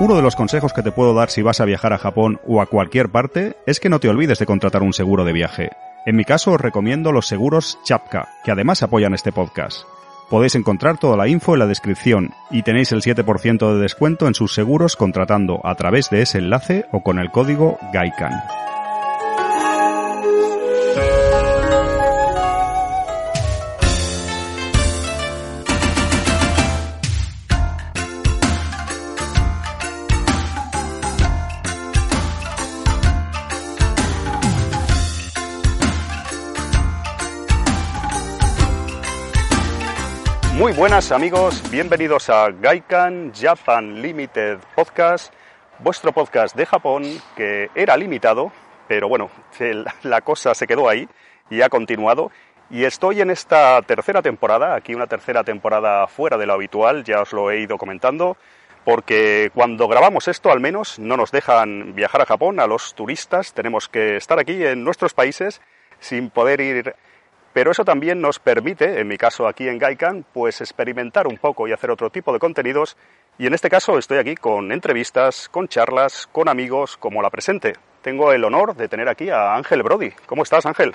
Uno de los consejos que te puedo dar si vas a viajar a Japón o a cualquier parte es que no te olvides de contratar un seguro de viaje. En mi caso os recomiendo los seguros Chapka, que además apoyan este podcast. Podéis encontrar toda la info en la descripción y tenéis el 7% de descuento en sus seguros contratando a través de ese enlace o con el código GAIKAN. Buenas amigos, bienvenidos a Gaikan Japan Limited Podcast, vuestro podcast de Japón que era limitado, pero bueno, la cosa se quedó ahí y ha continuado. Y estoy en esta tercera temporada, aquí una tercera temporada fuera de lo habitual, ya os lo he ido comentando, porque cuando grabamos esto al menos no nos dejan viajar a Japón a los turistas, tenemos que estar aquí en nuestros países sin poder ir pero eso también nos permite, en mi caso aquí en Gaikan, pues experimentar un poco y hacer otro tipo de contenidos. Y en este caso estoy aquí con entrevistas, con charlas, con amigos como la presente. Tengo el honor de tener aquí a Ángel Brody. ¿Cómo estás, Ángel?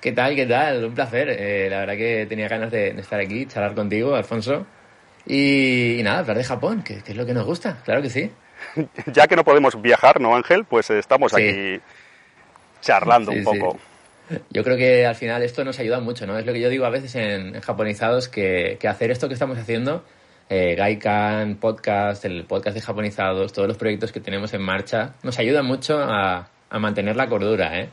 ¿Qué tal? ¿Qué tal? Un placer. Eh, la verdad que tenía ganas de, estar aquí, charlar contigo, Alfonso. Y, nada, hablar de Japón, que, es lo que nos gusta, claro que sí. ya que no podemos viajar, ¿no, Ángel? Pues estamos aquí charlando un poco. Yo creo que al final esto nos ayuda mucho, ¿no? Es lo que yo digo a veces en, japonizados, que, hacer esto que estamos haciendo, eh, Gaikan, podcast, el podcast de japonizados, todos los proyectos que tenemos en marcha, nos ayuda mucho a, mantener la cordura, ¿eh?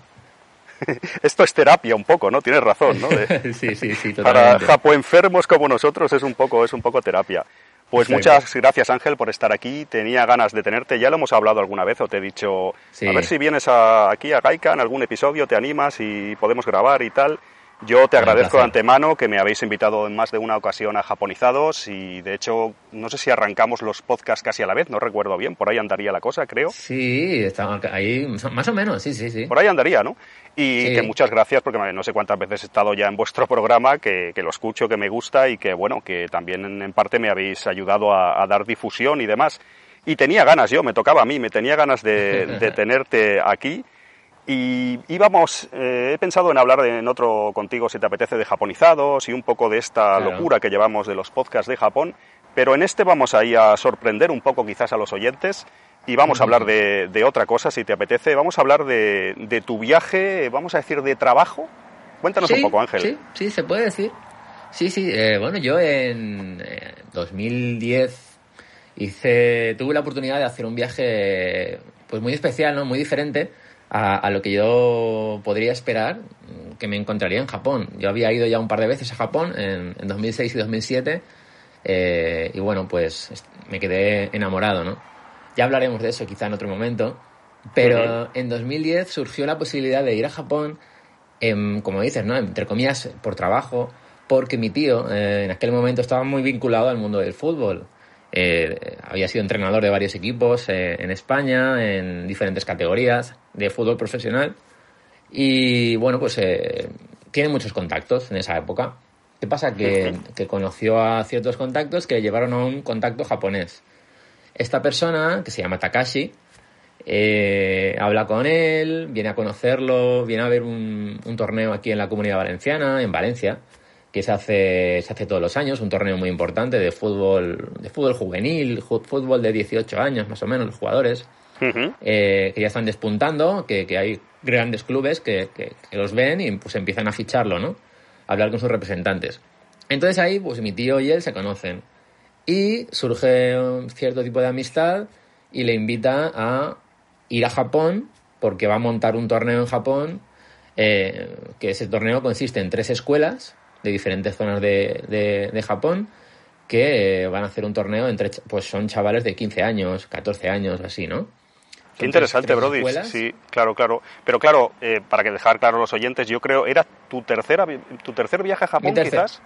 Esto es terapia un poco, ¿no? Tienes razón, ¿no? sí, sí, sí, totalmente. Para enfermos como nosotros es un poco, es un poco terapia. Pues muchas gracias Ángel por estar aquí. Tenía ganas de tenerte. Ya lo hemos hablado alguna vez o te he dicho, a ver si vienes aquí a Gaika en algún episodio, te animas y podemos grabar y tal. Yo te agradezco de antemano que me habéis invitado en más de una ocasión a Japonizados y de hecho no sé si arrancamos los podcasts casi a la vez, no recuerdo bien, por ahí andaría la cosa, creo. Sí, estamos ahí más o menos, sí, sí, sí. Por ahí andaría, ¿no? Y que muchas gracias porque no sé cuántas veces he estado ya en vuestro programa, que, lo escucho, que me gusta y que bueno, que también en parte me habéis ayudado a, dar difusión y demás. Y tenía ganas, yo, me tocaba a mí, me tenía ganas de, de tenerte aquí y íbamos, eh, he pensado en hablar en otro contigo, si te apetece, de japonizados y un poco de esta locura que llevamos de los podcasts de Japón, pero en este vamos ahí a sorprender un poco quizás a los oyentes y vamos a hablar de, otra cosa, si te apetece. Vamos a hablar de, tu viaje, vamos a decir, de trabajo. Cuéntanos un poco, Ángel. Sí, sí, se puede decir. Sí, sí. Eh, bueno, yo en 2010 eh, hice, tuve la oportunidad de hacer un viaje pues muy especial, ¿no? Muy diferente a, lo que yo podría esperar que me encontraría en Japón. Yo había ido ya un par de veces a Japón en, 2006 y 2007 eh, y bueno, pues me quedé enamorado, ¿no? Ya hablaremos de eso quizá en otro momento, pero en 2010 surgió la posibilidad de ir a Japón, como dices, ¿no? Entre comillas, por trabajo, porque mi tío eh, en aquel momento estaba muy vinculado al mundo del fútbol. Eh, había sido entrenador de varios equipos eh, en España, en diferentes categorías de fútbol profesional. Y bueno, pues eh, tiene muchos contactos en esa época. ¿Qué pasa? Que, que, conoció a ciertos contactos que le llevaron a un contacto japonés. Esta persona, que se llama Takashi, habla con él, viene a conocerlo, viene a ver un torneo aquí en la comunidad valenciana, en Valencia que se hace, se hace todos los años, un torneo muy importante de fútbol, de fútbol juvenil, fútbol de 18 años más o menos, los jugadores, eh, que ya están despuntando, que, hay grandes clubes que, los ven y pues empiezan a ficharlo, ¿no? A hablar con sus representantes. Entonces ahí, pues mi tío y él se conocen. Y surge un cierto tipo de amistad y le invita a ir a Japón porque va a montar un torneo en Japón, eh, que ese torneo consiste en tres escuelas de diferentes zonas de, de, Japón que van a hacer un torneo entre, pues son chavales de 15 años, 14 años, así, ¿no? Qué interesante, Brody. Sí, claro, claro. Pero claro, eh, para que dejar claro a los oyentes, yo creo, ¿era tu tercera tu tercer viaje a Japón, quizás?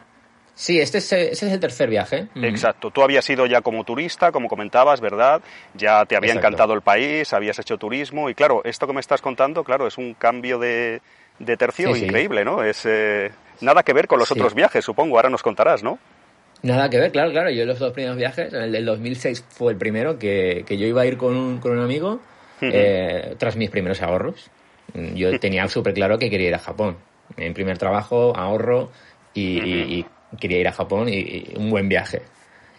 Sí, este es, este es el tercer viaje. Exacto. Tú habías ido ya como turista, como comentabas, ¿verdad? Ya te había encantado el país, habías hecho turismo y claro, esto que me estás contando, claro, es un cambio de, de tercio increíble, ¿no? Es eh, nada que ver con los otros viajes, supongo. Ahora nos contarás, ¿no? Nada que ver, claro, claro. Yo los dos primeros viajes, el del 2006 fue el primero que, que yo iba a ir con un, con un amigo eh, tras mis primeros ahorros. Yo tenía súper claro que quería ir a Japón. En primer trabajo, ahorro y, quería ir a Japón y, un buen viaje.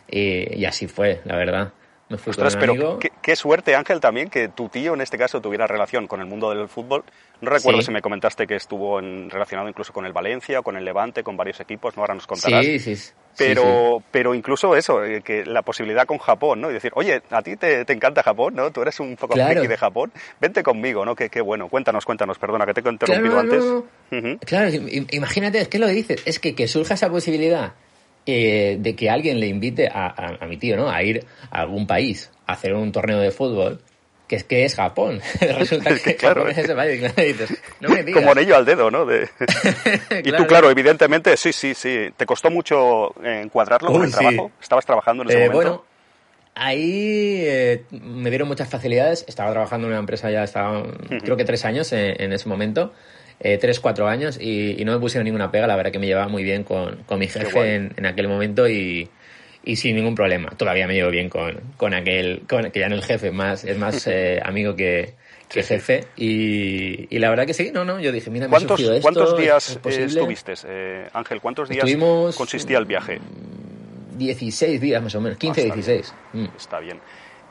Y, así fue, la verdad. Me fui con un pero qué, suerte, Ángel, también que tu tío en este caso tuviera relación con el mundo del fútbol. No recuerdo si me comentaste que estuvo en, relacionado incluso con el Valencia, con el Levante, con varios equipos, ¿no? Ahora nos contarás. Sí, sí. Pero, pero incluso eso, eh, que la posibilidad con Japón, ¿no? Y decir, oye, a ti te, encanta Japón, ¿no? Tú eres un poco friki de Japón, vente conmigo, ¿no? Qué, qué bueno. Cuéntanos, cuéntanos, perdona que te he interrumpido antes. Claro, imagínate, es que lo dices, es que, que surja esa posibilidad eh, de que alguien le invite a, a, mi tío, ¿no? A ir a algún país a hacer un torneo de fútbol que es que es Japón. Resulta que claro, es ese país. no me digas. Como anillo al dedo, ¿no? y tú, claro, evidentemente, sí, sí, sí. ¿Te costó mucho encuadrarlo con el trabajo? ¿Estabas trabajando en ese eh, momento? Bueno, ahí eh, me dieron muchas facilidades. Estaba trabajando en una empresa ya, estaba, creo que tres años en, ese momento. Eh, tres, cuatro años y, no me pusieron ninguna pega. La verdad que me llevaba muy bien con, con mi jefe en, en aquel momento y, y sin ningún problema. Todavía me llevo bien con, con aquel, con, que ya no es jefe, más, es más eh, amigo que, que jefe. Y, y, la verdad que sí, no, no, yo dije, mira, ¿Cuántos, esto, ¿cuántos días estuviste, eh, Ángel? ¿Cuántos días consistía el viaje? 16 días más o menos, 15, 16. Mm. Está bien.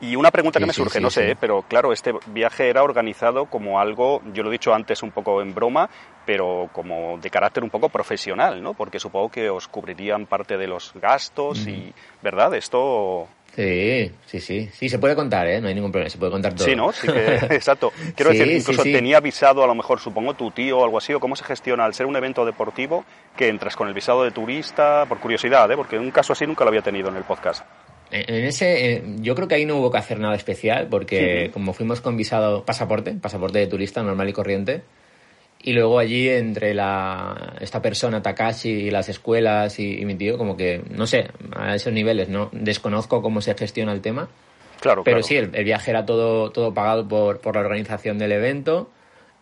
Y una pregunta que me surge, no sé, pero claro, este viaje era organizado como algo, yo lo he dicho antes un poco en broma, pero como de carácter un poco profesional, ¿no? Porque supongo que os cubrirían parte de los gastos y, ¿verdad? Esto... Sí, sí, sí. Sí, se puede contar, ¿eh? No hay ningún problema, se puede contar todo. Sí, ¿no? Sí exacto. Quiero decir, incluso tenía visado a lo mejor, supongo, tu tío o algo así, o cómo se gestiona al ser un evento deportivo que entras con el visado de turista, por curiosidad, ¿eh? Porque un caso así nunca lo había tenido en el podcast. En ese, yo creo que ahí no hubo que hacer nada especial porque como fuimos con visado pasaporte, pasaporte de turista normal y corriente, y luego allí entre la, esta persona, Takashi, y las escuelas y, mi tío, como que, no sé, a esos niveles, no desconozco cómo se gestiona el tema. Claro, Pero sí, el, viaje era todo, todo pagado por, por la organización del evento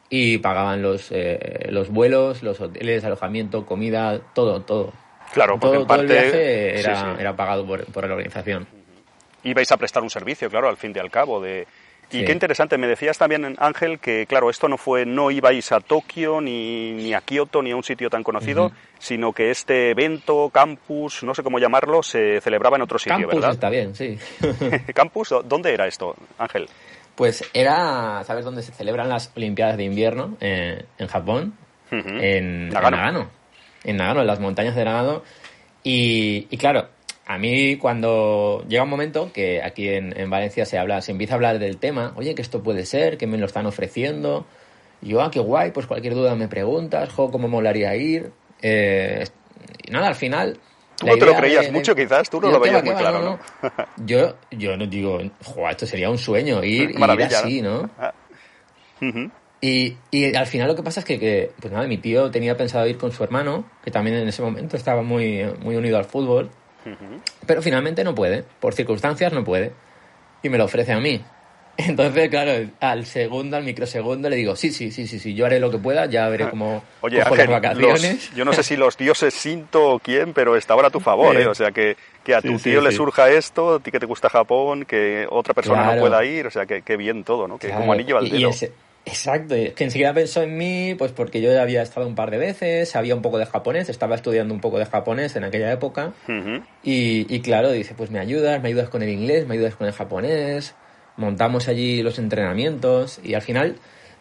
y pagaban los, eh, los vuelos, los hoteles, alojamiento, comida, todo, todo. Claro, porque todo, el viaje era, era pagado por, por, la organización. Ibais a prestar un servicio, claro, al fin y al cabo. De... Y qué interesante, me decías también, Ángel, que claro, esto no fue, no ibais a Tokio, ni, ni a Kioto, ni a un sitio tan conocido, sino que este evento, campus, no sé cómo llamarlo, se celebraba en otro sitio, campus ¿verdad? está bien, sí. ¿Campus? ¿Dónde era esto, Ángel? Pues era, ¿sabes dónde se celebran las Olimpiadas de Invierno? Eh, en Japón, en Nagano en Nagano, en las montañas de Nagano. Y, claro, a mí cuando llega un momento que aquí en, Valencia se habla, se empieza a hablar del tema, oye, que esto puede ser, que me lo están ofreciendo. Y yo, ah, qué guay, pues cualquier duda me preguntas, jo, cómo molaría ir. Eh, y nada, al final... Tú no te lo creías mucho, quizás, tú no lo veías muy claro, ¿no? yo, yo no digo, jo, esto sería un sueño, ir, ir así, ¿no? Ah. Y, y, al final lo que pasa es que, pues nada, mi tío tenía pensado ir con su hermano, que también en ese momento estaba muy, muy unido al fútbol, pero finalmente no puede, por circunstancias no puede, y me lo ofrece a mí. Entonces, claro, al segundo, al microsegundo, le digo, sí, sí, sí, sí, sí, yo haré lo que pueda, ya veré cómo Oye, las vacaciones. yo no sé si los dioses Sinto o quién, pero está ahora a tu favor, ¿eh? O sea, que, que a tu tío le surja esto, a ti que te gusta Japón, que otra persona no pueda ir, o sea, que, que bien todo, ¿no? Que como anillo al dedo. Exacto, que enseguida pensó en mí, pues porque yo ya había estado un par de veces, sabía un poco de japonés, estaba estudiando un poco de japonés en aquella época. y, claro, dice, pues me ayudas, me ayudas con el inglés, me ayudas con el japonés, montamos allí los entrenamientos y al final,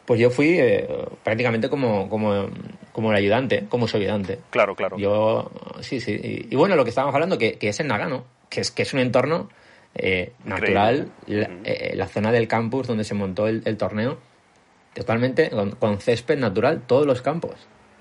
pues yo fui eh, prácticamente como, como, como el ayudante, como su ayudante. Claro, claro. Yo, sí, sí. Y, bueno, lo que estábamos hablando, que, que es en Nagano, que es, que es un entorno eh, natural, eh, la, zona del campus donde se montó el torneo totalmente con, césped natural todos los campos.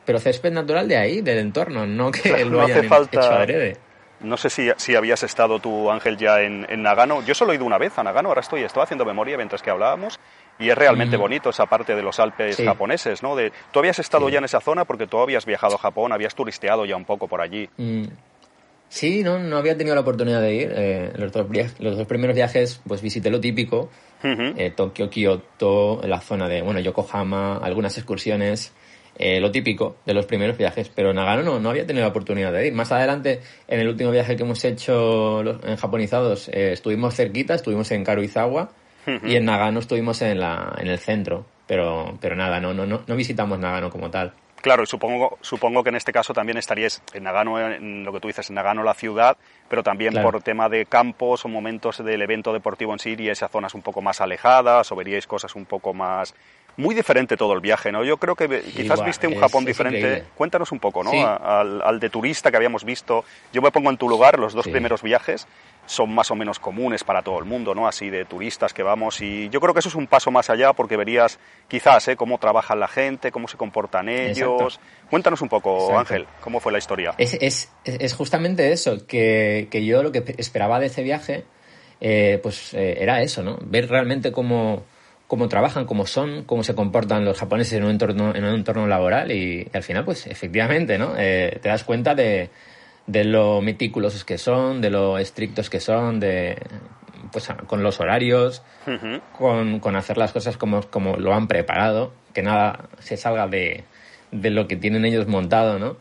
Pero césped natural de ahí, del entorno, no que lo hayan hecho adrede. No sé si, si habías estado tú, Ángel, ya en, Nagano. Yo solo he ido una vez a Nagano, ahora estoy, estaba haciendo memoria mientras que hablábamos, y es realmente bonito esa parte de los Alpes japoneses, ¿no? De, tú habías estado ya en esa zona porque tú habías viajado a Japón, habías turisteado ya un poco por allí. Mm. Sí, no, no había tenido la oportunidad de ir. Eh, los, dos los dos primeros viajes, pues visité lo típico, eh, Tokio, Kioto, la zona de, bueno, Yokohama, algunas excursiones, eh, lo típico de los primeros viajes, pero Nagano no, no había tenido la oportunidad de ir. Más adelante, en el último viaje que hemos hecho en japonizados, estuvimos cerquita, estuvimos en Karuizawa y en Nagano estuvimos en, la, en el centro, pero, pero nada, no, no, no visitamos Nagano como tal. Claro, y supongo, supongo que en este caso también estaríais en Nagano, en lo que tú dices, en Nagano la ciudad, pero también por tema de campos o momentos del evento deportivo en sí, iríais a zonas un poco más alejadas o veríais cosas un poco más... Muy diferente todo el viaje, ¿no? Yo creo que quizás viste un Japón diferente. Cuéntanos un poco, ¿no? Al, al, de turista que habíamos visto. Yo me pongo en tu lugar, los dos primeros viajes son más o menos comunes para todo el mundo, ¿no? Así de turistas que vamos y yo creo que eso es un paso más allá porque verías quizás ¿eh? cómo trabaja la gente, cómo se comportan ellos. Cuéntanos un poco, Ángel, cómo fue la historia. Es, es, es justamente eso, que, que, yo lo que esperaba de ese viaje, eh, pues eh, era eso, ¿no? Ver realmente cómo, cómo trabajan, cómo son, cómo se comportan los japoneses en un entorno, en un entorno laboral y, al final, pues efectivamente, ¿no? te das cuenta de de lo meticulosos que son, de lo estrictos que son, de pues con los horarios, con, hacer las cosas como, como lo han preparado, que nada se salga de, de lo que tienen ellos montado, ¿no?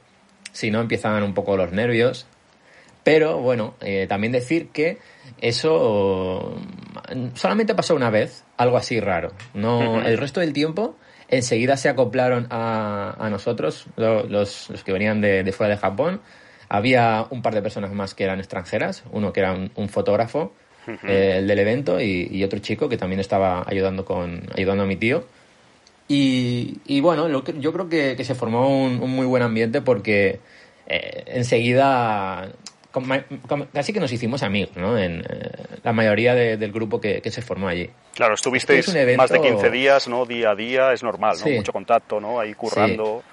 Si no empiezan un poco los nervios. Pero bueno, eh, también decir que eso solamente pasó una vez, algo así raro. No, el resto del tiempo enseguida se acoplaron a, a nosotros, los, los, que venían de, de fuera de Japón, había un par de personas más que eran extranjeras, uno que era un, fotógrafo, eh, el del evento, y, otro chico que también estaba ayudando, con, ayudando a mi tío. Y, bueno, yo creo que, se formó un, muy buen ambiente porque eh, enseguida casi que nos hicimos amigos, ¿no? En eh, la mayoría del grupo que, se formó allí. Claro, estuvisteis más de 15 días, ¿no? Día a día, es normal, ¿no? Mucho contacto, ¿no? Ahí currando.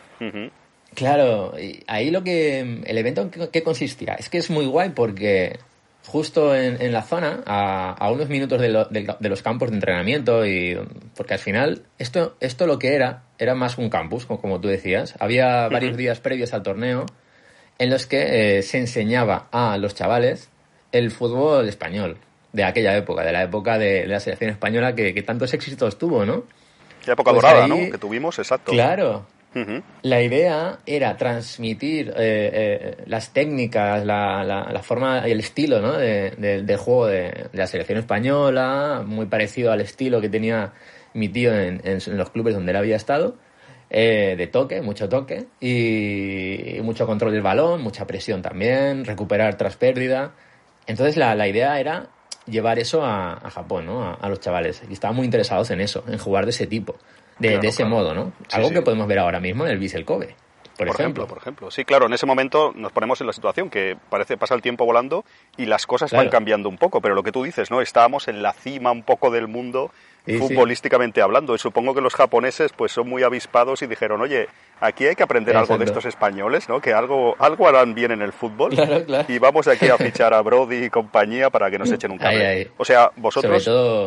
Claro, ahí lo que. El evento en qué consistía. Es que es muy guay porque justo en, la zona, a, unos minutos de, de, los campos de entrenamiento, y porque al final, esto, esto lo que era, era más un campus, como, tú decías. Había varios días previos al torneo en los que eh, se enseñaba a los chavales el fútbol español de aquella época, de la época de, la selección española que, tantos éxitos tuvo, ¿no? La época pues dorada, ¿no? Que tuvimos, exacto. Claro, la idea era transmitir eh, eh, las técnicas, la, la, forma y el estilo ¿no? de, juego de, la selección española, muy parecido al estilo que tenía mi tío en, los clubes donde él había estado, eh, de toque, mucho toque, y, mucho control del balón, mucha presión también, recuperar tras pérdida. Entonces la, la idea era llevar eso a, Japón, ¿no? A, a, los chavales. Y estaban muy interesados en eso, en jugar de ese tipo de, ese modo, ¿no? Algo que podemos ver ahora mismo en el Vissel Kobe. Por, ejemplo. Por ejemplo, sí, claro, en ese momento nos ponemos en la situación que parece pasa el tiempo volando y las cosas van cambiando un poco, pero lo que tú dices, ¿no? Estábamos en la cima un poco del mundo futbolísticamente hablando. Y supongo que los japoneses pues son muy avispados y dijeron, oye, aquí hay que aprender algo de estos españoles, ¿no? Que algo, algo harán bien en el fútbol. Y vamos aquí a fichar a Brody y compañía para que nos echen un cable. O sea, vosotros,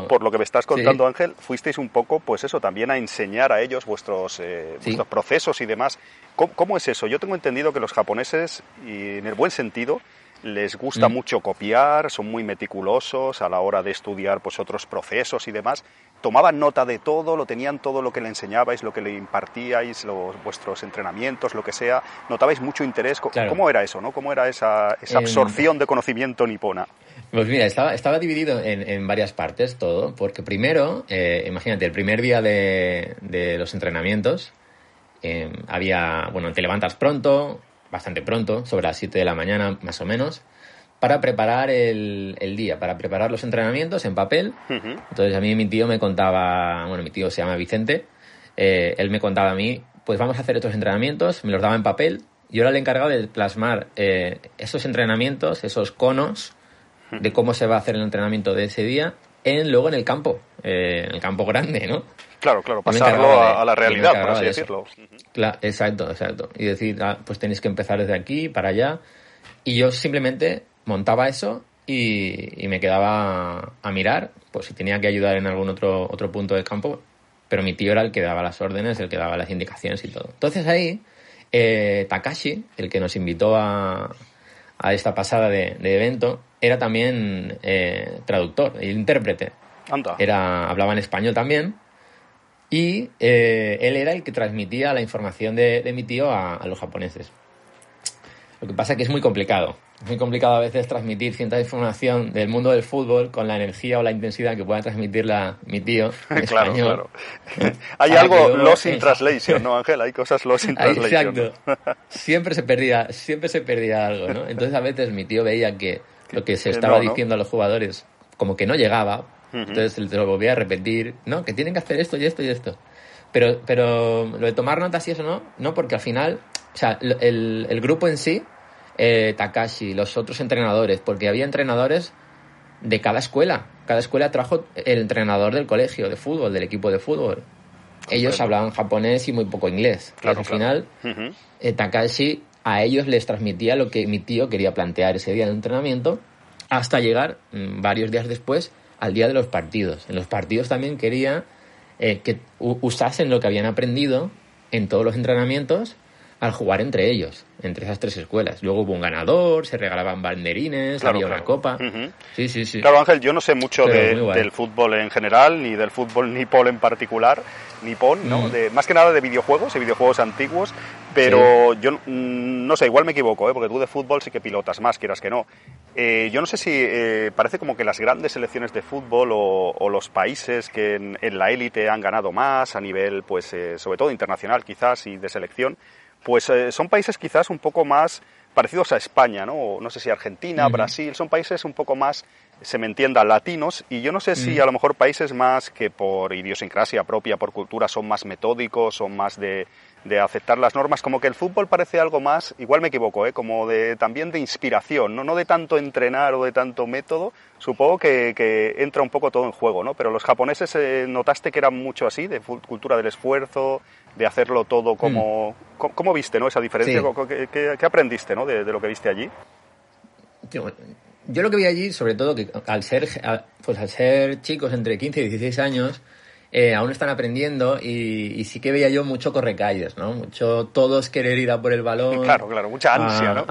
por lo que me estás contando, Ángel, fuisteis un poco, pues eso, también a enseñar a ellos vuestros, eh, vuestros procesos y demás. ¿Cómo, es eso? Yo tengo entendido que los japoneses, y en el buen sentido, les gusta mm. mucho copiar, son muy meticulosos a la hora de estudiar pues otros procesos y demás tomaban nota de todo, lo tenían todo lo que le enseñabais, lo que le impartíais, los, vuestros entrenamientos, lo que sea, notabais mucho interés. ¿Cómo era eso? ¿no? ¿Cómo era esa, esa absorción de conocimiento nipona? Pues mira, estaba, estaba dividido en, en varias partes todo, porque primero, eh, imagínate, el primer día de, de los entrenamientos, eh, había, bueno, te levantas pronto, bastante pronto, sobre las 7 de la mañana más o menos, para preparar el, el, día, para preparar los entrenamientos en papel. Entonces a mí mi tío me contaba, bueno, mi tío se llama Vicente, eh, él me contaba a mí, pues vamos a hacer estos entrenamientos, me los daba en papel. Yo era el encargado de plasmar eh, esos entrenamientos, esos conos de cómo se va a hacer el entrenamiento de ese día, en, luego en el campo, eh, en el campo grande, ¿no? Claro, claro, pasarlo a, la realidad, por así decirlo. exacto, exacto. Y decir, ah, pues tenéis que empezar desde aquí para allá. Y yo simplemente montaba eso y, me quedaba a mirar, pues si tenía que ayudar en algún otro, otro punto del campo, pero mi tío era el que daba las órdenes, el que daba las indicaciones y todo. Entonces ahí, eh, Takashi, el que nos invitó a, a esta pasada de, evento, era también eh, traductor, el intérprete. Era, hablaba en español también. Y eh, él era el que transmitía la información de, mi tío a, los japoneses. Lo que pasa es que es muy complicado. Es muy complicado a veces transmitir cierta información del mundo del fútbol con la energía o la intensidad que pueda transmitirla mi tío. En claro, español. claro. Hay algo lost in translation, ¿no, Ángel? Hay cosas lost in translation. Exacto. Siempre se perdía, siempre se perdía algo, ¿no? Entonces a veces mi tío veía que lo que se estaba diciendo a los jugadores como que no llegaba, entonces te lo volvía a repetir, ¿no? Que tienen que hacer esto y esto y esto. Pero, pero lo de tomar notas y eso no, no, porque al final, o sea, el, el grupo en sí, eh, Takashi, los otros entrenadores, porque había entrenadores de cada escuela. Cada escuela trajo el entrenador del colegio de fútbol, del equipo de fútbol. Ellos hablaban japonés y muy poco inglés. Claro, al final, eh, Takashi a ellos les transmitía lo que mi tío quería plantear ese día de entrenamiento hasta llegar mm, varios días después al día de los partidos. En los partidos también quería eh, que usasen lo que habían aprendido en todos los entrenamientos al jugar entre ellos, entre esas tres escuelas. Luego hubo un ganador, se regalaban banderines, había una copa. Sí, sí, sí. Claro, Ángel, yo no sé mucho del fútbol en general, ni del fútbol nipón en particular, nipón, ¿no? De, más que nada de videojuegos y videojuegos antiguos, pero yo mm, no sé, igual me equivoco, ¿eh? porque tú de fútbol sí que pilotas más, quieras que no. Eh, yo no sé si eh, parece como que las grandes selecciones de fútbol o, los países que en, en la élite han ganado más a nivel, pues, eh, sobre todo internacional quizás y de selección, pues eh, son países quizás un poco más parecidos a España, ¿no? No sé si Argentina, Brasil, son países un poco más, se me entienda, latinos, y yo no sé si a lo mejor países más que por idiosincrasia propia, por cultura, son más metódicos, son más de, de aceptar las normas, como que el fútbol parece algo más, igual me equivoco, ¿eh? como de también de inspiración, ¿no? no de tanto entrenar o de tanto método, supongo que, que entra un poco todo en juego, ¿no? Pero los japoneses eh, notaste que eran mucho así, de cultura del esfuerzo, de hacerlo todo como... Mm. ¿Cómo, viste ¿no? esa diferencia? ¿Qué, aprendiste ¿no? de, lo que viste allí? Yo, lo que vi allí, sobre todo, que al ser, pues al ser chicos entre 15 y 16 años, eh, aún están aprendiendo y, sí que veía yo mucho correcalles, ¿no? Mucho todos querer ir a por el balón. Claro, claro, mucha ansia, ¿no?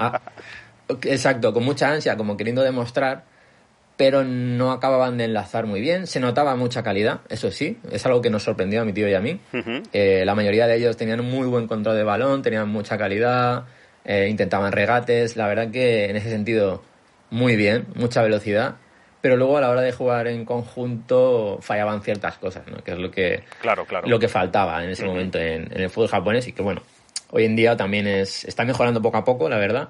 exacto, con mucha ansia, como queriendo demostrar, pero no acababan de enlazar muy bien. Se notaba mucha calidad, eso sí, es algo que nos sorprendió a mi tío y a mí. Eh, la mayoría de ellos tenían muy buen control de balón, tenían mucha calidad, eh, intentaban regates, la verdad que en ese sentido muy bien, mucha velocidad pero luego a la hora de jugar en conjunto fallaban ciertas cosas, ¿no? que es lo que, claro, claro. Lo que faltaba en ese momento en, el fútbol japonés y que bueno, hoy en día también es, está mejorando poco a poco, la verdad.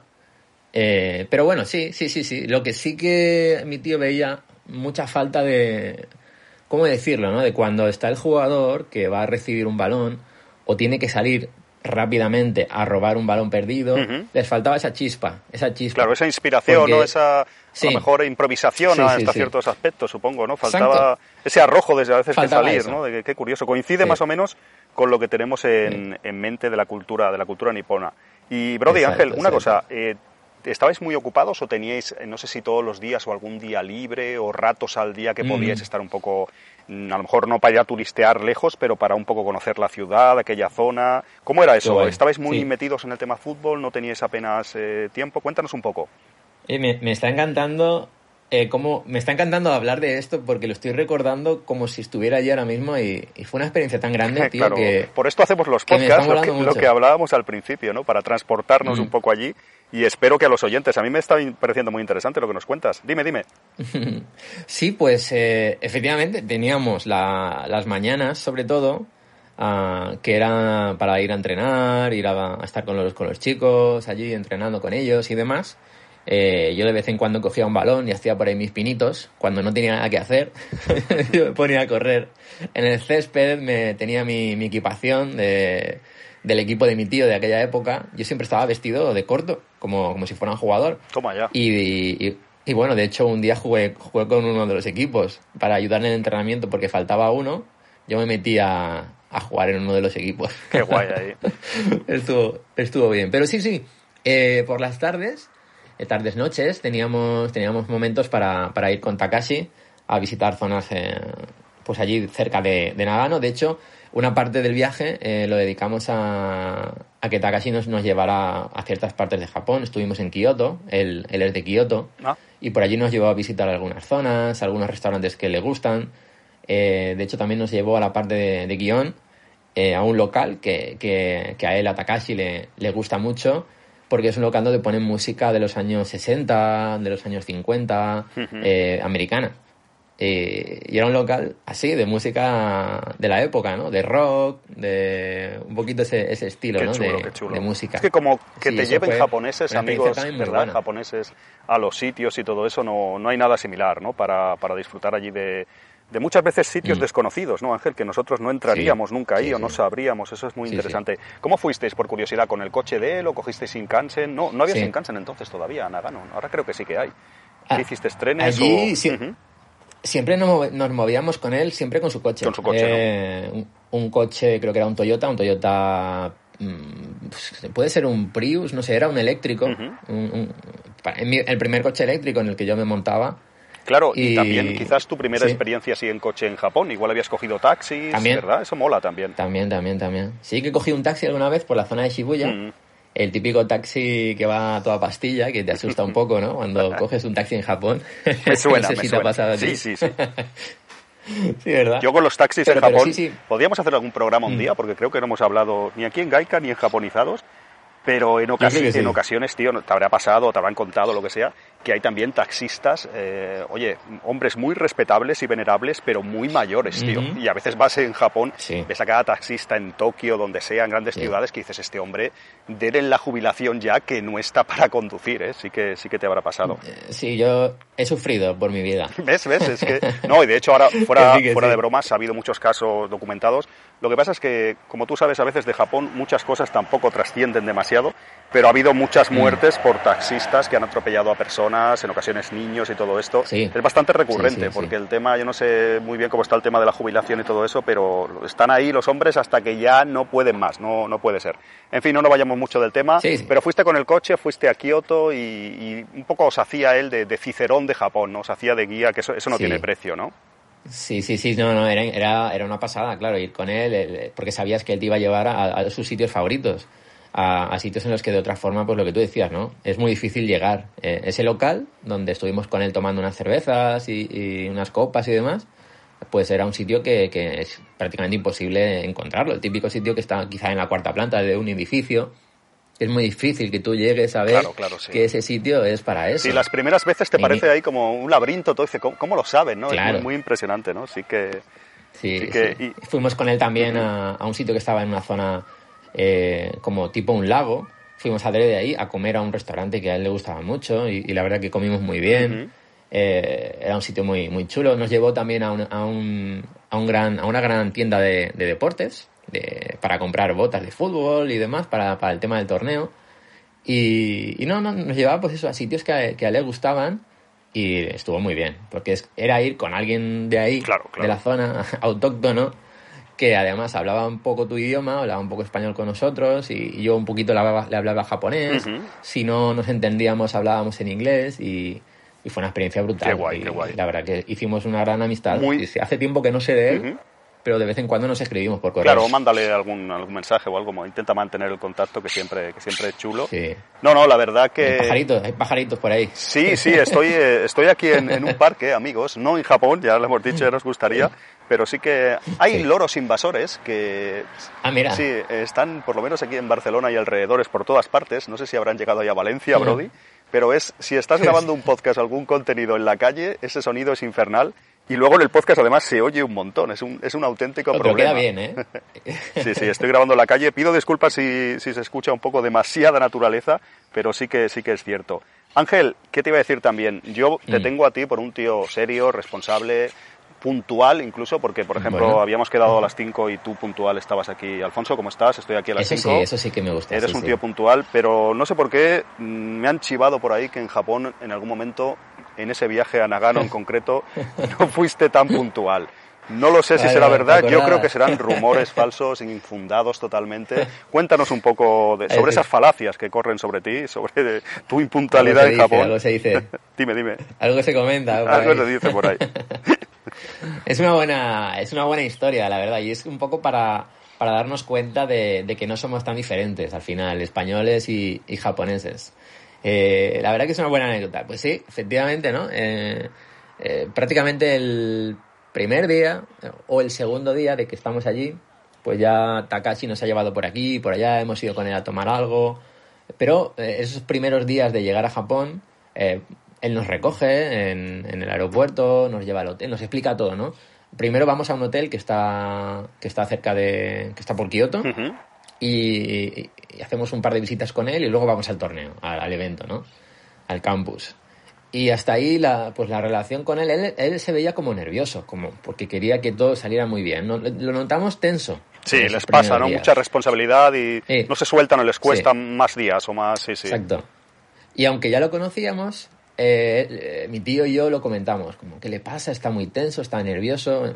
Eh, pero bueno, sí, sí, sí, sí. Lo que sí que mi tío veía mucha falta de, ¿cómo decirlo? ¿no? De cuando está el jugador que va a recibir un balón o tiene que salir rápidamente a robar un balón perdido, les faltaba esa chispa, esa chispa. Claro, esa inspiración, ¿no? Esa, a lo mejor improvisación hasta ciertos aspectos, supongo, ¿no? Faltaba ese arrojo desde a veces de salir, ¿no? De qué curioso. Coincide más o menos con lo que tenemos en, en, mente de la cultura, de la cultura nipona. Y Brody, Ángel, una cosa, eh, ¿estabais muy ocupados o teníais, no sé si todos los días o algún día libre o ratos al día que podíais mm. estar un poco Mm, a lo mejor no para ir a turistear lejos, pero para un poco conocer la ciudad, aquella zona. ¿Cómo era eso? ¿Estabais muy metidos en el tema fútbol? ¿No teníais apenas eh, tiempo? Cuéntanos un poco. Eh, me, está encantando eh, me está encantando hablar de esto porque lo estoy recordando como si estuviera allí ahora mismo y, fue una experiencia tan grande, tío, que... Por esto hacemos los podcasts, lo que, hablábamos al principio, ¿no? Para transportarnos mm. un poco allí y espero que a los oyentes, a mí me está pareciendo muy interesante lo que nos cuentas. Dime, dime. sí, pues eh, efectivamente teníamos las mañanas, sobre todo, ah, que era para ir a entrenar, ir a, estar con los, con los chicos allí entrenando con ellos y demás. Eh, yo de vez en cuando cogía un balón y hacía por ahí mis pinitos. Cuando no tenía nada que hacer, yo me ponía a correr. En el césped me tenía mi, mi equipación de, del equipo de mi tío de aquella época, yo siempre estaba vestido de corto, como, como si fuera un jugador. Toma ya. Y, y, bueno, de hecho, un día jugué, jugué con uno de los equipos para ayudar en el entrenamiento porque faltaba uno. Yo me metí a, a jugar en uno de los equipos. Qué guay ahí. estuvo, estuvo bien. Pero sí, sí, eh, por las tardes tardes, noches, teníamos, teníamos momentos para, para ir con Takashi a visitar zonas eh, pues allí cerca de, de, Nagano. De hecho, una parte del viaje eh, lo dedicamos a, a, que Takashi nos, nos llevara a ciertas partes de Japón. Estuvimos en Kioto, él, él es de Kioto, Ah. y por allí nos llevó a visitar algunas zonas, algunos restaurantes que le gustan. Eh, de hecho, también nos llevó a la parte de, de Guión, eh, a un local que, que, que, a él, a Takashi, le, le gusta mucho, porque es un local donde ponen música de los años 60, de los años 50, uh -huh. eh, americana. Eh, y era un local así, de música de la época, ¿no? De rock, de un poquito ese, ese estilo, qué ¿no? Chulo, de, qué chulo. de, música. Es que como que sí, te lleven japoneses, amigos, ¿verdad? Buena. Japoneses a los sitios y todo eso, no, no hay nada similar, ¿no? Para, para disfrutar allí de, de muchas veces sitios mm. desconocidos, ¿no, Ángel? Que nosotros no entraríamos sí, nunca ahí sí, o no sabríamos, eso es muy interesante. ¿Cómo fuisteis, por curiosidad, con el coche de él o cogisteis Shinkansen? No, no había Shinkansen entonces todavía, Nagano, ahora creo que sí que hay. Ah, ¿Hiciste trenes allí, o...? Uh -huh. Siempre nos, nos, movíamos con él, siempre con su coche. Con su coche, eh, ¿no? un, un, coche, creo que era un Toyota, un Toyota... Mmm, puede ser un Prius, no sé, era un eléctrico. Uh -huh. un, un, el primer coche eléctrico en el que yo me montaba. Claro, y, y también quizás tu primera sí. experiencia así en coche en Japón. Igual habías cogido taxis, ¿También? ¿verdad? Eso mola también. También, también, también. Sí que cogí un taxi alguna vez por la zona de Shibuya. Mm. El típico taxi que va a toda pastilla, que te asusta un poco, ¿no? Cuando coges un taxi en Japón. Me suena, no sé me si suena. te ha pasado a ti. Sí, sí, sí. sí, ¿verdad? Yo con los taxis pero, en Japón, sí. podríamos hacer algún programa un Mm. día, porque creo que no hemos hablado ni aquí en Gaika ni en Japonizados, pero en, ocasi sí. en ocasiones, tío, te habrá pasado, te habrán contado, lo que sea, que hay también taxistas, eh, oye, hombres muy respetables y venerables, pero muy mayores, tío. Y a veces vas en Japón, Sí. ves a cada taxista en Tokio, donde sea, en grandes ciudades, que dices, este hombre, denle en la jubilación ya que no está para conducir, ¿eh? Sí que, sí que te habrá pasado. Eh, Sí, yo he sufrido por mi vida. ¿Ves? ¿Ves? Es que... No, y de hecho ahora, fuera, Que sí, que fuera de bromas, ha habido muchos casos documentados. Lo que pasa es que, como tú sabes, a veces de Japón muchas cosas tampoco trascienden demasiado, pero ha habido muchas Mm. muertes por taxistas que han atropellado a personas, en ocasiones niños y todo esto. Sí. Es bastante recurrente, Sí, sí, sí. porque el tema, yo no sé muy bien cómo está el tema de la jubilación y todo eso, pero están ahí los hombres hasta que ya no pueden más, no, no puede ser. En fin, no nos vayamos mucho del tema, pero fuiste con el coche, fuiste a Kioto y, y un poco os hacía él de, de Cicerón de Japón, ¿no? Os hacía de guía, que eso, eso no tiene precio, ¿no? Sí, sí, sí, no, no, era, era, era una pasada, claro, ir con él, porque sabías que él te iba a llevar a, sus sitios favoritos, a, a sitios en los que de otra forma, pues lo que tú decías, ¿no? Es muy difícil llegar. Eh, ese local, donde estuvimos con él tomando unas cervezas y, y unas copas y demás, pues era un sitio que, que es prácticamente imposible encontrarlo. El típico sitio que está quizá en la cuarta planta de un edificio. Es muy difícil que tú llegues a ver Claro, claro, sí. que ese sitio es para eso. Sí, las primeras veces te parece ahí como un laberinto, todo dice, ¿cómo, cómo lo saben, no? Es muy, muy impresionante, ¿no? Sí que... Sí, que- sí. y- Fuimos con él también a, a un sitio que estaba en una zona eh, como tipo un lago. Fuimos a de ahí a comer a un restaurante que a él le gustaba mucho y, y la verdad que comimos muy bien. Eh, era un sitio muy, muy chulo. Nos llevó también a, un, a, un, a, un gran, a una gran tienda de, de deportes de- para comprar botas de fútbol y demás para, para el tema del torneo. Y, y no, no, nos llevaba pues eso a sitios que a, que a él le gustaban y estuvo muy bien, porque era ir con alguien de ahí, Claro, claro. de la zona, autóctono, que además hablaba un poco tu idioma, hablaba un poco español con nosotros y, yo un poquito le hablaba, le hablaba japonés. Ujú. Si no nos entendíamos, hablábamos en inglés y, y fue una experiencia brutal. Qué guay, Y qué guay. La verdad que hicimos una gran amistad. Muy- Hace tiempo que no sé de él, Ujú. Pero de vez en cuando nos escribimos por correo. Claro, mándale algún, algún mensaje o algo, intenta mantener el contacto que siempre, que siempre es chulo. Sí. No, no, la verdad Hay que... pajaritos, hay pajaritos por ahí. Sí, sí, estoy, eh, estoy aquí en, en un parque, amigos, no en Japón, ya lo hemos dicho, ya nos gustaría, pero sí que hay Sí. loros invasores que Ah, mira. sí, están por lo menos aquí en Barcelona y alrededores por todas partes, no sé si habrán llegado ya a Valencia. Brody, pero es, si estás grabando un podcast algún contenido en la calle, ese sonido es infernal y luego en el podcast además se oye un montón, es un, es un auténtico Pero problema. queda bien, ¿eh? Sí, sí, estoy grabando en la calle. Pido disculpas si, si se escucha un poco demasiada naturaleza, pero sí que, sí que es cierto. Ángel, ¿qué te iba a decir también? Yo te Mm. tengo a ti por un tío serio, responsable, puntual incluso, porque, por ejemplo, Bueno. habíamos quedado a las 5 y tú puntual estabas aquí. Alfonso, ¿cómo estás? Estoy aquí a las Eso 5. sí, eso sí que me gusta. Eres sí, un sí. tío puntual, pero no sé por qué mm, me han chivado por ahí que en Japón, en algún momento, en ese viaje a Nagano en concreto, no fuiste tan puntual. No lo sé si Vale, será ¿te verdad, yo creo que serán rumores falsos, infundados totalmente. Cuéntanos un poco de- sobre Ese- esas falacias que corren sobre ti, sobre de- tu impuntualidad en dice, Japón. algo se dice. dime, dime. Algo se comenta. Algo se dice por ahí. Es una buena, es una buena historia, la verdad, y es un poco para, para darnos cuenta de, de que no somos tan diferentes al final, españoles y, y japoneses. Eh, la verdad que es una buena anécdota. Pues sí, efectivamente, ¿no? Eh, eh, prácticamente el primer día o el segundo día de que estamos allí, pues ya Takashi nos ha llevado por aquí, por allá, hemos ido con él a tomar algo. Pero eh, esos primeros días de llegar a Japón, eh, él nos recoge en, en el aeropuerto, nos lleva al hotel, nos explica todo, ¿no? Primero vamos a un hotel que está, que está cerca de. que está por Kioto y hacemos un par de visitas con él y luego vamos al torneo, al, al evento, ¿no? Al campus. Y hasta ahí la, pues la relación con él, él, él se veía como nervioso, como porque quería que todo saliera muy bien. ¿no? Lo notamos tenso. Sí, les pasa, ¿no? días. Mucha responsabilidad y Sí. no se sueltan o les cuesta Sí. más días o más, sí, sí. Exacto. Y aunque ya lo conocíamos, eh, eh, mi tío y yo lo comentamos, como, ¿qué le pasa? Está muy tenso, está nervioso.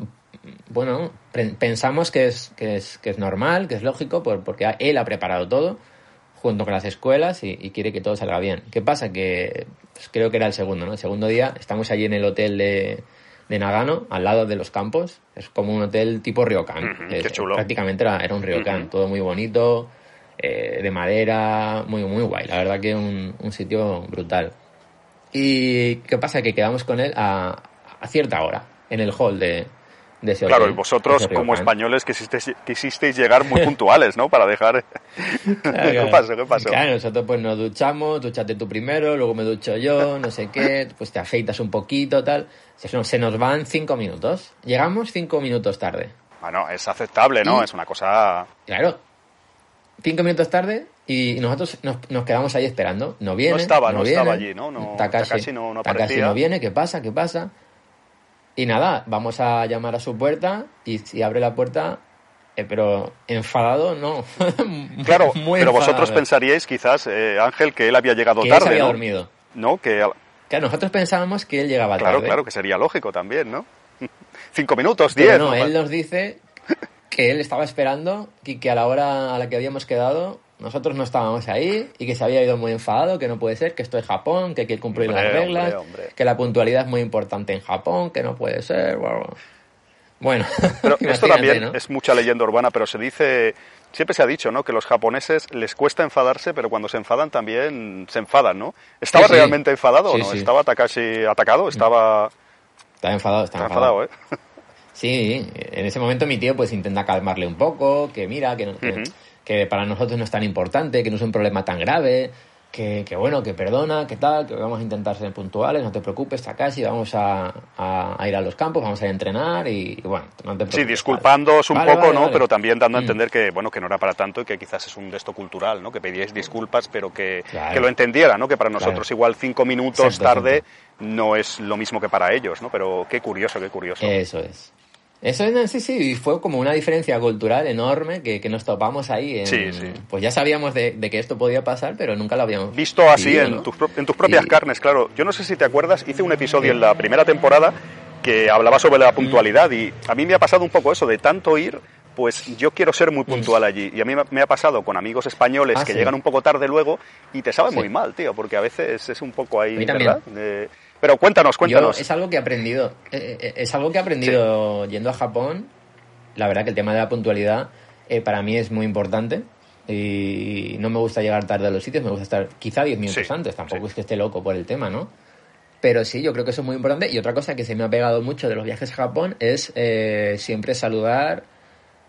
Bueno, pensamos que es, que, es, que es normal, que es lógico, por- porque él ha preparado todo junto con las escuelas y, y quiere que todo salga bien. ¿Qué pasa? Que pues, creo que era el segundo, ¿no? El segundo día estamos allí en el hotel de, de Nagano, al lado de los campos. Es como un hotel tipo ryokan. Es- qué chulo. Prácticamente era, era un ryokan, Ujú. todo muy bonito, eh, de madera, muy, muy guay. La verdad que un, un sitio brutal. ¿Y qué pasa? Que quedamos con él a, a cierta hora, en el hall de, de ese Claro, y vosotros como españoles quisisteis, quisisteis llegar muy puntuales, ¿no? Para dejar... ¿Qué pasó? ¿Qué pasó? Claro, nosotros pues nos duchamos, duchate tú primero, luego me ducho yo, no sé qué, pues te afeitas un poquito, tal. Se nos, se nos van cinco minutos. Llegamos cinco minutos tarde. Bueno, es aceptable, ¿no? Y- Es una cosa... Claro. Cinco minutos tarde y nosotros nos, nos quedamos ahí esperando. No viene. No estaba, no viene. estaba allí, ¿no? No- Takashi, Takashi no- no Takashi no viene, ¿qué pasa? ¿Qué pasa? Y nada, vamos a llamar a su puerta y si abre la puerta, eh, pero enfadado no. Claro, Muy pero enfadado. vosotros pensaríais quizás, eh, Ángel, que él había llegado que tarde, había ¿no? dormido. No, que... Claro, nosotros pensábamos que él llegaba Claro, tarde. claro, que sería lógico también, ¿no? Cinco minutos, Pero diez. no, ¿no? él nos dice que él estaba esperando y que a la hora a la que habíamos quedado nosotros no estábamos ahí y que se había ido muy enfadado, que no puede ser, que esto es Japón, que hay que cumplir Hombre, las reglas, hombre. que la puntualidad es muy importante en Japón, que no puede ser. Bueno, Pero esto también ¿no? es mucha leyenda urbana, pero se dice, siempre se ha dicho, ¿no? Que los japoneses les cuesta enfadarse, pero cuando se enfadan también se enfadan, ¿no? ¿Estaba Sí, sí. realmente enfadado o no? ¿Estaba Takashi atacado? ¿Estaba, Está enfadado, está, estaba enfadado. enfadado, eh? Sí, en ese momento mi tío pues intenta calmarle un poco, que mira, que, no-. Que para nosotros no es tan importante, que no es un problema tan grave, que, que bueno, que perdona, que tal, que vamos a intentar ser puntuales, no te preocupes, Takashi, vamos a, a- a ir a los campos, vamos a ir a entrenar y, y bueno, no te preocupes. Sí, disculpándoos un Vale, poco, vale, ¿no? Pero también dando a Mm. entender que, bueno, que no era para tanto y que quizás es un gesto cultural, ¿no? Que pedíais disculpas, pero que, Claro. que lo entendiera, ¿no? Que para nosotros Claro. igual cinco minutos Exacto, tarde no es lo mismo que para ellos, ¿no? Pero qué curioso, qué curioso. Eso es. Eso es, sí, sí, y fue como una diferencia cultural enorme que, que nos topamos ahí. En, Sí, sí. Pues ya sabíamos de, de que esto podía pasar, pero nunca lo habíamos Visto así vivido, en, ¿no? tus, en tus propias Y- carnes, claro. Yo no sé si te acuerdas, hice un episodio en la primera temporada que hablaba sobre la puntualidad y a mí me ha pasado un poco eso, de tanto ir, pues yo quiero ser muy puntual allí. Y a mí me- ha pasado con amigos españoles Ah, que sí. llegan un poco tarde luego y te sabe Sí. muy mal, tío, porque a veces es un poco ahí. ¿verdad? Eh, pero cuéntanos, cuéntanos. Yo, es algo que he aprendido. eh, eh, Es algo que he aprendido yendo a Japón. La verdad que el tema de la puntualidad eh, para mí es muy importante. Y no me gusta llegar tarde a los sitios, me gusta estar quizá 10 minutos Sí, antes. Tampoco sí. es que esté loco por el tema, ¿no? Pero sí, yo creo que eso es muy importante. Y otra cosa que se me ha pegado mucho de los viajes a Japón es eh, siempre saludar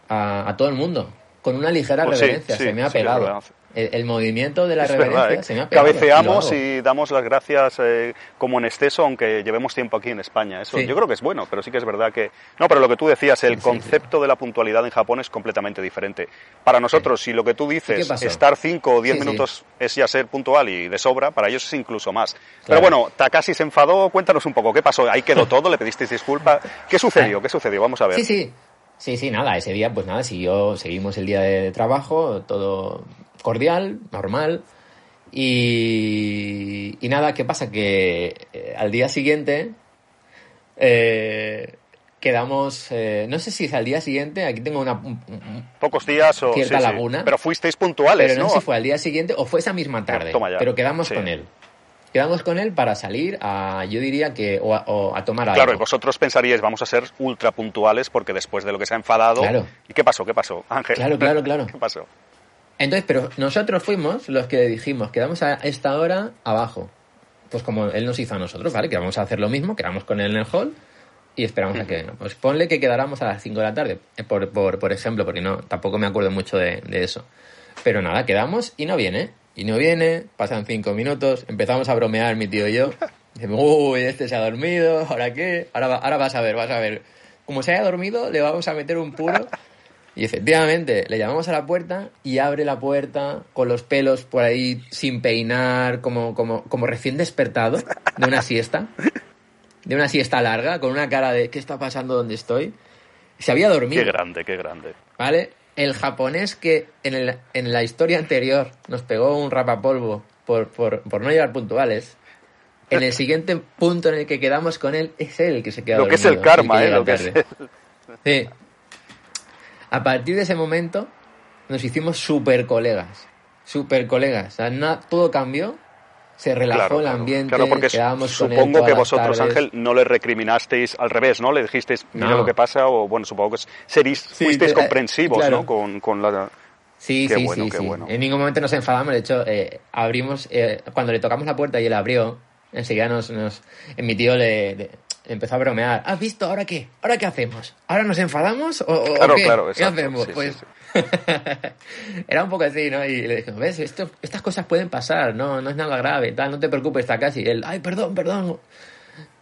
a, a todo el mundo. Con una ligera Pues reverencia. se me ha pegado. El, el movimiento de la Es reverencia verdad, ¿eh? se me ha pegado. Cabeceamos Y damos las gracias eh, como en exceso, aunque llevemos tiempo aquí en España. Eso Sí. yo creo que es bueno, pero sí que es verdad que... No, pero lo que tú decías, el Sí, sí, concepto de la puntualidad en Japón es completamente diferente. Para nosotros, si lo que tú ¿Y dices, estar 5 o 10 Sí, sí. minutos es ya ser puntual y de sobra, para ellos es incluso más. Pero bueno, Takashi se enfadó, cuéntanos un poco, ¿qué pasó? Ahí quedó todo, le pedisteis disculpas. ¿Qué sucedió? ¿Qué sucedió? Vamos a ver. Sí, sí. Sí, sí, nada, ese día, pues nada, siguió, seguimos el día de trabajo, todo cordial, normal. Y, y nada, ¿qué pasa? Que eh, al día siguiente, eh, quedamos, eh, no sé si es al día siguiente, aquí tengo una... Pocos días o... Cierta laguna. Pero fuisteis puntuales, pero no, sé si fue al día siguiente o fue esa misma tarde. pero quedamos con él. Quedamos con él para salir a, yo diría que, o a, tomar algo. Claro, y vosotros pensaríais, vamos a ser ultra puntuales porque después de lo que se ha enfadado... Claro. ¿Y qué pasó? ¿Qué pasó, Ángel? Claro, claro, claro. ¿Qué pasó? Entonces, pero nosotros fuimos los que dijimos, quedamos a esta hora abajo. Pues como él nos hizo a nosotros, ¿vale? Que vamos a hacer lo mismo, quedamos con él en el hall y esperamos a que no. Pues ponle que quedáramos a las 5 de la tarde, eh, por, por, por, ejemplo, porque no, tampoco me acuerdo mucho de, de, eso. Pero nada, quedamos y no viene. Y no viene, pasan 5 minutos, empezamos a bromear mi tío y yo. Decimos, uy, este se ha dormido, ¿ahora qué? Ahora, ahora vas a ver, vas a ver. Como se haya dormido, le vamos a meter un puro. Y efectivamente, le llamamos a la puerta y abre la puerta con los pelos por ahí sin peinar, como, como, como recién despertado de una siesta de una siesta larga, con una cara de ¿qué está pasando donde estoy? Se había dormido. Qué grande, qué grande. ¿Vale? El japonés que en, el, en la historia anterior nos pegó un rapapolvo por, por, por no llegar puntuales, en el siguiente punto en el que quedamos con él, es él el que se queda Lo que es el karma, ¿eh? Lo que es Sí. A partir de ese momento nos hicimos super colegas. Super colegas. O sea, todo cambió se relajó el ambiente. Claro, porque supongo que vosotros, Ángel, no le recriminasteis al revés, ¿no? Le dijisteis, mira lo que pasa, o bueno, supongo que seréis, fuisteis comprensivos, ¿no? Con, con la... Sí, sí, sí, sí. En ningún momento nos enfadamos, de hecho, eh, abrimos, eh, cuando le tocamos la puerta y él abrió, enseguida nos, nos mi tío le, empezó a bromear. ¿Has visto? ¿Ahora qué? ¿Ahora qué hacemos? ¿Ahora nos enfadamos? ¿O, claro, qué? claro, ¿Qué hacemos? pues Era un poco así, ¿no? Y le dije, ves, Esto, estas cosas pueden pasar, no, no es nada grave, tal, no te preocupes, está casi. Y él, ay, perdón, perdón.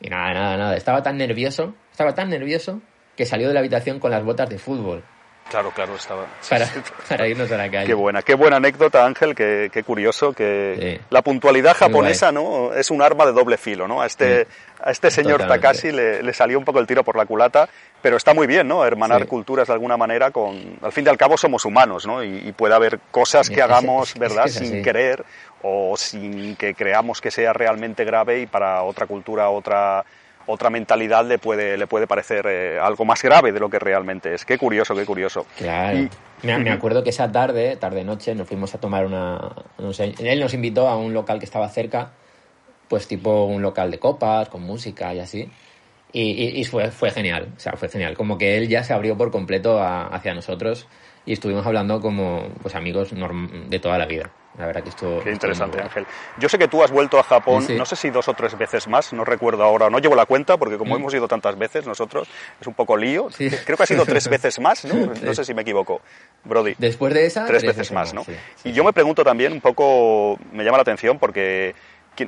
Y nada, nada, nada. Estaba tan nervioso, estaba tan nervioso que salió de la habitación con las botas de fútbol. Claro, claro, estaba. Para, irnos a la calle. Qué buena, qué buena anécdota, Ángel, qué, qué curioso que la puntualidad japonesa, ¿no? Es un arma de doble filo, ¿no? A este, a este señor Takashi le, le, salió un poco el tiro por la culata, pero está muy bien, ¿no? Hermanar culturas de alguna manera con... Al fin y al cabo somos humanos, ¿no? Y, puede haber cosas que hagamos, ¿verdad? sin querer o sin que creamos que sea realmente grave y para otra cultura, otra otra mentalidad le puede, le puede parecer eh, algo más grave de lo que realmente es. Qué curioso, qué curioso. Claro. Me, acuerdo que esa tarde, tarde-noche, nos fuimos a tomar una... él nos invitó a un local que estaba cerca, pues tipo un local de copas, con música y así. Y, fue, fue genial, o sea, fue genial. Como que él ya se abrió por completo hacia nosotros y estuvimos hablando como pues amigos de toda la vida. La verdad que esto... Qué interesante, Ángel. Yo sé que tú has vuelto a Japón, no sé si dos o tres veces más, no recuerdo ahora, no llevo la cuenta, porque como mm. hemos ido tantas veces nosotros, es un poco lío. Creo que ha sido tres veces más, ¿no? No sé si me equivoco, Brody. Después de esa... Tres, veces, más, ¿no? y yo me pregunto también, un poco, me llama la atención, porque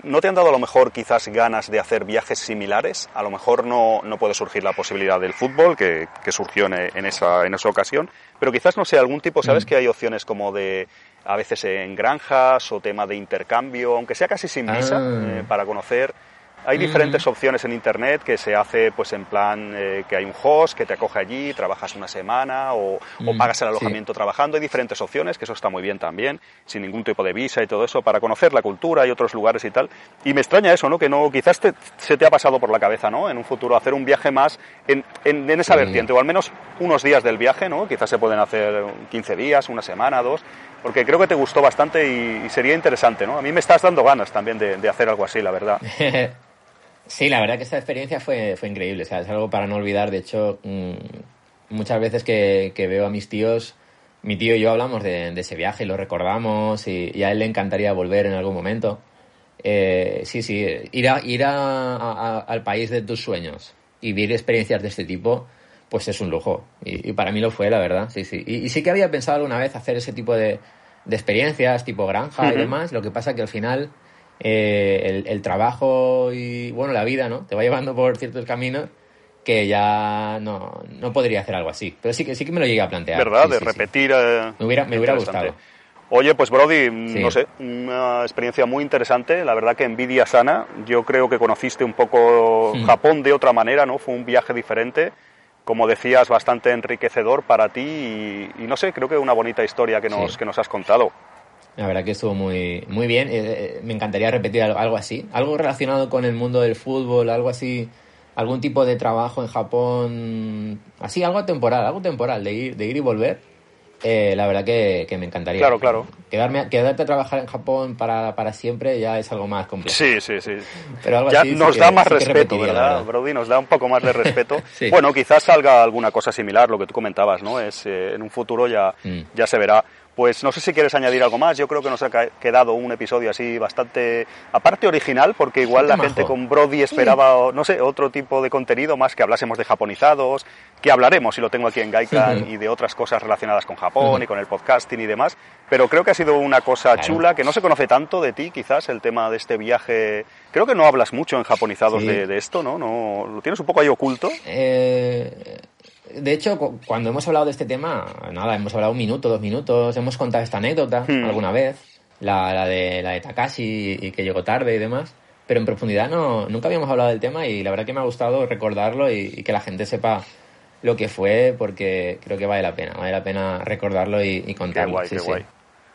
¿No te han dado a lo mejor quizás ganas de hacer viajes similares? A lo mejor no, no puede surgir la posibilidad del fútbol, que, que surgió en, en, esa, en esa ocasión, pero quizás, no sé, algún tipo, ¿sabes mm. que hay opciones como de a veces en granjas o tema de intercambio, aunque sea casi sin visa, ah. eh, para conocer hay diferentes opciones en internet que se hace pues en plan eh, que hay un host que te acoge allí, trabajas una semana o, mm, pagas el alojamiento trabajando. Hay diferentes opciones, que eso está muy bien también, sin ningún tipo de visa y todo eso, para conocer la cultura y otros lugares y tal. Y me extraña eso, ¿no? Que no, quizás se te ha pasado por la cabeza, ¿no? En un futuro hacer un viaje más en, en, esa vertiente, o al menos unos días del viaje, ¿no? Quizás se pueden hacer 15 días, una semana, dos, porque creo que te gustó bastante y, sería interesante, ¿no? A mí me estás dando ganas también de, de hacer algo así, la verdad. Sí, la verdad que esta experiencia fue, fue increíble, o sea, es algo para no olvidar. De hecho, mm, muchas veces que, veo a mis tíos, mi tío y yo hablamos de, ese viaje y lo recordamos y, a él le encantaría volver en algún momento. Eh, sí, sí, ir, a, ir a, al país de tus sueños y vivir experiencias de este tipo, pues es un lujo. Y, para mí lo fue, la verdad, sí, sí. Y, sí que había pensado alguna vez hacer ese tipo de, de experiencias, tipo granja y demás, lo que pasa que al final eh, el, trabajo y, bueno, la vida, ¿no? Te va llevando por ciertos caminos que ya no, no podría hacer algo así. Pero sí que sí que me lo llegué a plantear. ¿Verdad? de repetir. Eh, me hubiera, me hubiera gustado. Oye, pues Brody, no sé, una experiencia muy interesante. La verdad que envidia sana. Yo creo que conociste un poco hmm. Japón de otra manera, ¿no? Fue un viaje diferente. Como decías, bastante enriquecedor para ti y, y no sé, creo que una bonita historia que nos, que nos has contado. La verdad que estuvo muy, muy bien. Eh, eh, me encantaría repetir algo así. Algo relacionado con el mundo del fútbol, algo así algún tipo de trabajo en Japón, así, algo temporal, algo temporal, de ir, de ir y volver, eh, la verdad que, me encantaría. Claro, claro. Quedarme, quedarte a trabajar en Japón para, para siempre ya es algo más complejo. Sí, sí, sí. Pero algo ya nos da más respeto, ¿verdad, Brody? Nos da un poco más de respeto. Bueno, quizás salga alguna cosa similar, lo que tú comentabas, ¿no? Es, eh, en un futuro ya, mm. ya se verá. Pues no sé si quieres añadir algo más. Yo creo que nos ha quedado un episodio así bastante, aparte original, porque igual la gente con Brody esperaba, no sé, otro tipo de contenido más que hablásemos de japonizados, que hablaremos, si lo tengo aquí en Gaikan, y de otras cosas relacionadas con Japón y con el podcasting y demás. Pero creo que ha sido una cosa chula, que no se conoce tanto de ti, quizás, el tema de este viaje. Creo que no hablas mucho en japonizados de, de, esto, ¿no? ¿no? ¿Lo tienes un poco ahí oculto? Eh de hecho, cuando hemos hablado de este tema, nada, hemos hablado un minuto, dos minutos, hemos contado esta anécdota hmm. alguna vez, la, de, la de Takashi y que llegó tarde y demás, pero en profundidad no, nunca habíamos hablado del tema y la verdad que me ha gustado recordarlo y, que la gente sepa lo que fue porque creo que vale la pena, vale la pena recordarlo y, contarlo. Qué guay,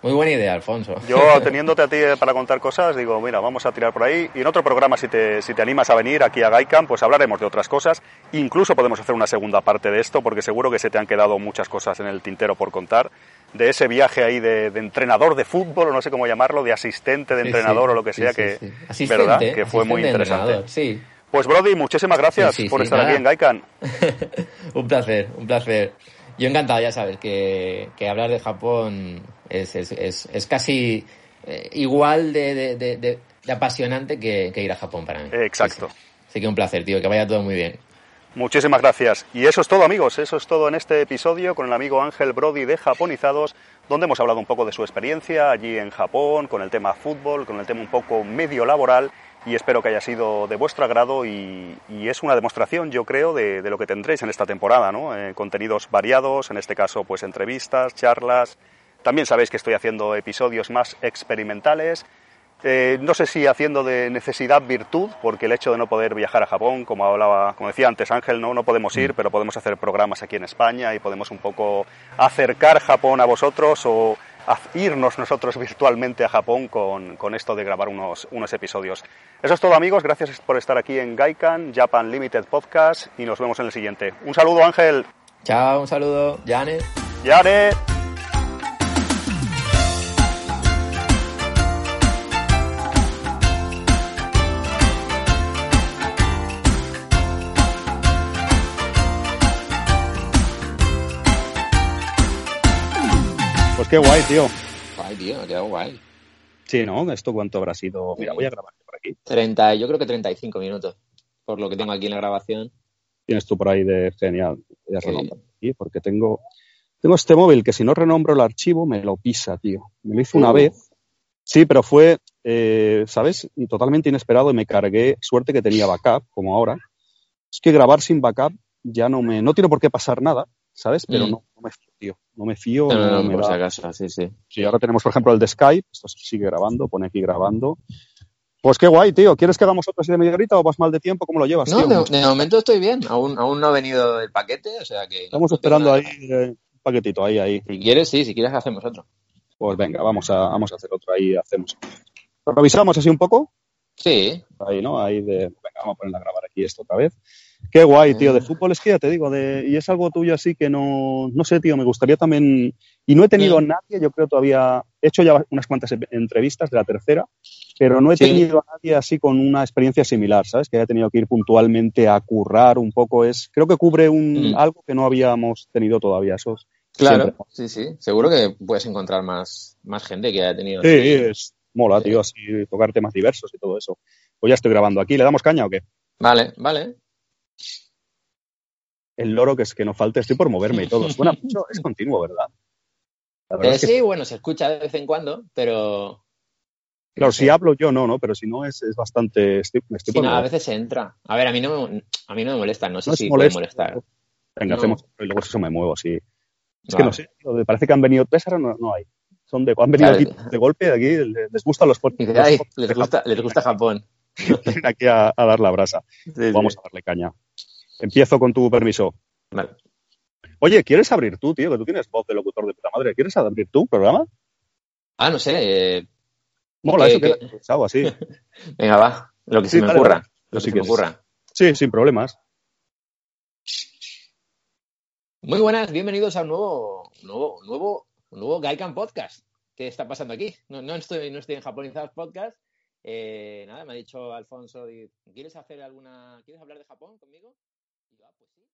Muy buena idea, Alfonso. Yo, teniéndote a ti para contar cosas, digo, mira, vamos a tirar por ahí. Y en otro programa, si te, si te animas a venir aquí a Gaikan, pues hablaremos de otras cosas. Incluso podemos hacer una segunda parte de esto, porque seguro que se te han quedado muchas cosas en el tintero por contar. De ese viaje ahí de, entrenador de fútbol, o no sé cómo llamarlo, de asistente de entrenador o lo que sea, que, ¿verdad? que fue muy interesante. Sí. Pues Brody, muchísimas gracias por estar aquí en Gaikan. un placer, un placer. Yo encantado, ya sabes, que, que hablar de Japón es, es, es, casi eh, igual de, de, de, apasionante que, ir a Japón para mí. Exacto. Así que un placer, tío, que vaya todo muy bien. Muchísimas gracias. Y eso es todo, amigos. Eso es todo en este episodio con el amigo Ángel Brody de Japonizados, donde hemos hablado un poco de su experiencia allí en Japón, con el tema fútbol, con el tema un poco medio laboral. Y espero que haya sido de vuestro agrado y, es una demostración, yo creo, de, lo que tendréis en esta temporada, ¿no? Eh, contenidos variados, en este caso, pues entrevistas, charlas, también sabéis que estoy haciendo episodios más experimentales. Eh, no sé si haciendo de necesidad virtud, porque el hecho de no poder viajar a Japón, como hablaba, como decía antes Ángel, no, no podemos ir, mm. pero podemos hacer programas aquí en España y podemos un poco acercar Japón a vosotros o irnos nosotros virtualmente a Japón con, con, esto de grabar unos, unos episodios. Eso es todo amigos, gracias por estar aquí en Gaikan, Japan Limited Podcast y nos vemos en el siguiente. Un saludo Ángel. Chao, un saludo. Yane. Yane. Qué guay, tío. Guay, tío, qué guay. Sí, ¿no? ¿Esto cuánto habrá sido? Mira, voy a grabar por aquí. 30, yo creo que 35 minutos, por lo que tengo aquí en la grabación. Tienes tú por ahí de genial. Voy porque tengo, tengo este móvil que si no renombro el archivo me lo pisa, tío. Me lo hizo una uh. vez. Sí, pero fue, eh, ¿sabes? Totalmente inesperado y me cargué. Suerte que tenía backup, como ahora. Es que grabar sin backup ya no me. No tiene por qué pasar nada, ¿sabes? Pero mm. no, no, me fío, tío. No me fío. No, no, por si acaso, sí, sí. Sí, ahora tenemos, por ejemplo, el de Skype. Esto sigue grabando, pone aquí grabando. Pues qué guay, tío. ¿Quieres que hagamos otra serie de media horita o vas mal de tiempo? ¿Cómo lo llevas, no, tío? De, de, momento estoy bien. Aún, aún no ha venido el paquete, o sea que... Estamos esperando ahí eh, un paquetito, ahí, ahí. Si quieres, sí. Si quieres, hacemos otro. Pues venga, vamos a, vamos a hacer otro ahí. Hacemos. ¿Lo revisamos así un poco? Sí. Ahí, ¿no? Ahí de... Venga, vamos a poner a grabar aquí esto otra vez. Qué guay, tío. De mm. fútbol es que ya te digo, de, y es algo tuyo así que no, no sé, tío, me gustaría también, y no he tenido a mm. nadie, yo creo todavía, he hecho ya unas cuantas entrevistas de la tercera, pero no he tenido a nadie así con una experiencia similar, ¿sabes? Que haya tenido que ir puntualmente a currar un poco, es, creo que cubre un, mm. algo que no habíamos tenido todavía. Claro, sí, sí, seguro que puedes encontrar más, más gente que haya tenido. Sí, es, mola, tío, así tocar temas diversos y todo eso. Pues ya estoy grabando aquí, ¿le damos caña o qué? Vale, vale el loro que es que no falte, estoy por moverme y todo. Suena mucho, es continuo, ¿verdad? Eh, sí, bueno, se escucha de vez en cuando, pero. Claro, si hablo yo no, ¿no? Pero si no es, es bastante. Estoy, sí, no, a veces se entra. A ver, a mí no me, a mí no me molesta, no sé si puede molestar. Venga, hacemos y luego eso me muevo así. Es que no sé, parece que han venido tres, ahora no, no hay. Son de, han venido aquí de golpe, aquí les gustan los, los, les, gusta, les gusta Japón. Vienen aquí a, dar la brasa. Vamos a darle caña. Empiezo con tu permiso. Vale. Oye, ¿quieres abrir tú, tío? Que tú tienes voz de locutor de puta madre. ¿Quieres abrir tú programa? Ah, no sé. Eh, Mola, eso que así. Venga, va. Lo que se me ocurra. Lo que se me ocurra. Sí, sin problemas. Muy buenas, bienvenidos a un nuevo, nuevo, nuevo, nuevo Gaikan Podcast. ¿Qué está pasando aquí? No, no estoy, no estoy en Japonizados Podcast. Eh, nada, me ha dicho Alfonso, ¿quieres hacer alguna, quieres hablar de Japón conmigo? Y yo, ah, pues sí.